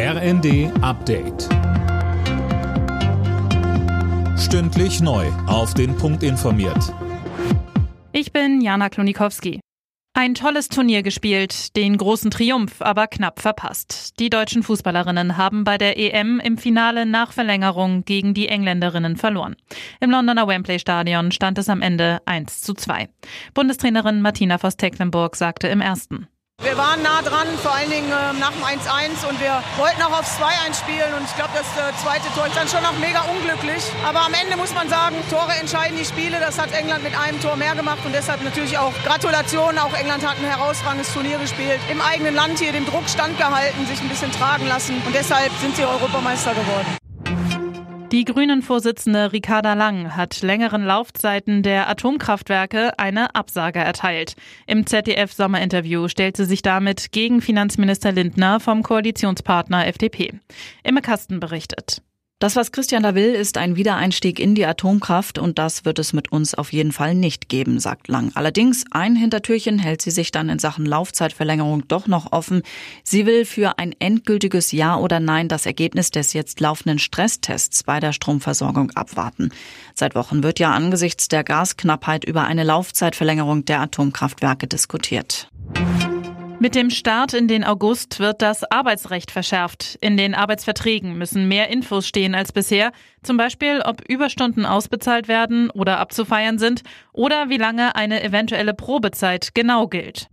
RND Update. Stündlich neu. Auf den Punkt informiert. Ich bin Jana Klonikowski. Ein tolles Turnier gespielt, den großen Triumph aber knapp verpasst. Die deutschen Fußballerinnen haben bei der EM im Finale nach Verlängerung gegen die Engländerinnen verloren. Im Londoner Wembley Stadion stand es am Ende 1 zu 2. Bundestrainerin Martina Voss-Tecklenburg sagte im ersten. Wir waren nah dran, vor allen Dingen äh, nach dem 1-1 und wir wollten auch aufs 2-1 spielen und ich glaube, das äh, zweite Tor ist dann schon noch mega unglücklich. Aber am Ende muss man sagen, Tore entscheiden die Spiele. Das hat England mit einem Tor mehr gemacht und deshalb natürlich auch Gratulation. Auch England hat ein herausragendes Turnier gespielt, im eigenen Land hier dem Druck standgehalten, sich ein bisschen tragen lassen und deshalb sind sie Europameister geworden. Die Grünen-Vorsitzende Ricarda Lang hat längeren Laufzeiten der Atomkraftwerke eine Absage erteilt. Im ZDF-Sommerinterview stellt sie sich damit gegen Finanzminister Lindner vom Koalitionspartner FDP. Imme Kasten berichtet. Das, was Christian da will, ist ein Wiedereinstieg in die Atomkraft und das wird es mit uns auf jeden Fall nicht geben, sagt Lang. Allerdings, ein Hintertürchen hält sie sich dann in Sachen Laufzeitverlängerung doch noch offen. Sie will für ein endgültiges Ja oder Nein das Ergebnis des jetzt laufenden Stresstests bei der Stromversorgung abwarten. Seit Wochen wird ja angesichts der Gasknappheit über eine Laufzeitverlängerung der Atomkraftwerke diskutiert. Mit dem Start in den August wird das Arbeitsrecht verschärft. In den Arbeitsverträgen müssen mehr Infos stehen als bisher, zum Beispiel ob Überstunden ausbezahlt werden oder abzufeiern sind oder wie lange eine eventuelle Probezeit genau gilt.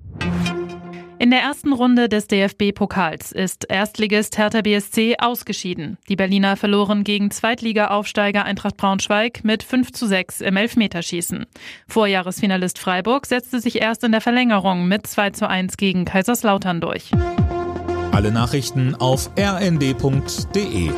In der ersten Runde des DFB-Pokals ist Erstligist Hertha BSC ausgeschieden. Die Berliner verloren gegen Zweitliga-Aufsteiger Eintracht Braunschweig mit 5 zu 6 im Elfmeterschießen. Vorjahresfinalist Freiburg setzte sich erst in der Verlängerung mit 2 zu 1 gegen Kaiserslautern durch. Alle Nachrichten auf rnd.de